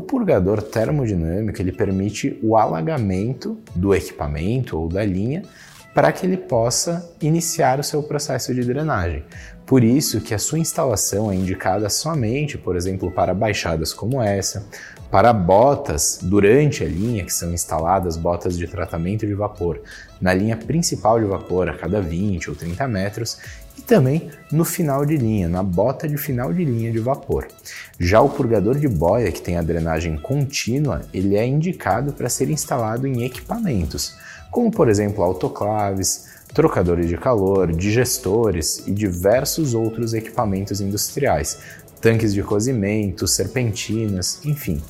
purgador termodinâmico ele permite o alagamento do equipamento ou da linha para que ele possa iniciar o seu processo de drenagem. Por isso que a sua instalação é indicada somente, por exemplo, para baixadas como essa, para botas durante a linha, que são instaladas botas de tratamento de vapor na linha principal de vapor a cada 20 ou 30 metros e também no final de linha, na bota de final de linha de vapor. Já o purgador de boia, que tem a drenagem contínua, ele é indicado para ser instalado em equipamentos, como por exemplo autoclaves, trocadores de calor, digestores e diversos outros equipamentos industriais, tanques de cozimento, serpentinas, enfim,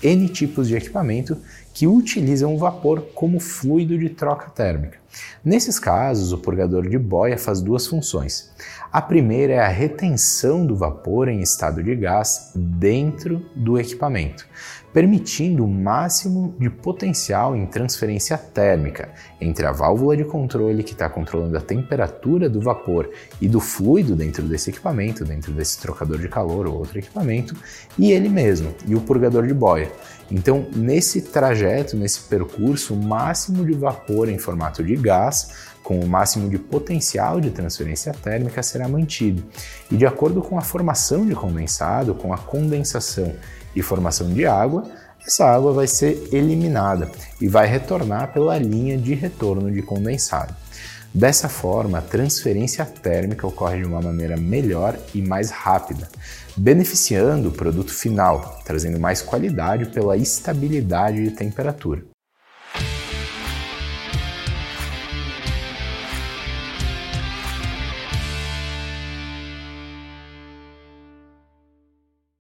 N tipos de equipamento que utilizam o vapor como fluido de troca térmica. Nesses casos, o purgador de boia faz duas funções. A primeira é a retenção do vapor em estado de gás dentro do equipamento, permitindo o máximo de potencial em transferência térmica entre a válvula de controle que está controlando a temperatura do vapor e do fluido dentro desse equipamento, dentro desse trocador de calor ou outro equipamento, e ele mesmo, e o purgador de boia. Então, nesse trajeto, nesse percurso, o máximo de vapor em formato de gás com o máximo de potencial de transferência térmica será mantido. E de acordo com a formação de condensado, com a condensação e formação de água, essa água vai ser eliminada e vai retornar pela linha de retorno de condensado. Dessa forma, a transferência térmica ocorre de uma maneira melhor e mais rápida, beneficiando o produto final, trazendo mais qualidade pela estabilidade de temperatura.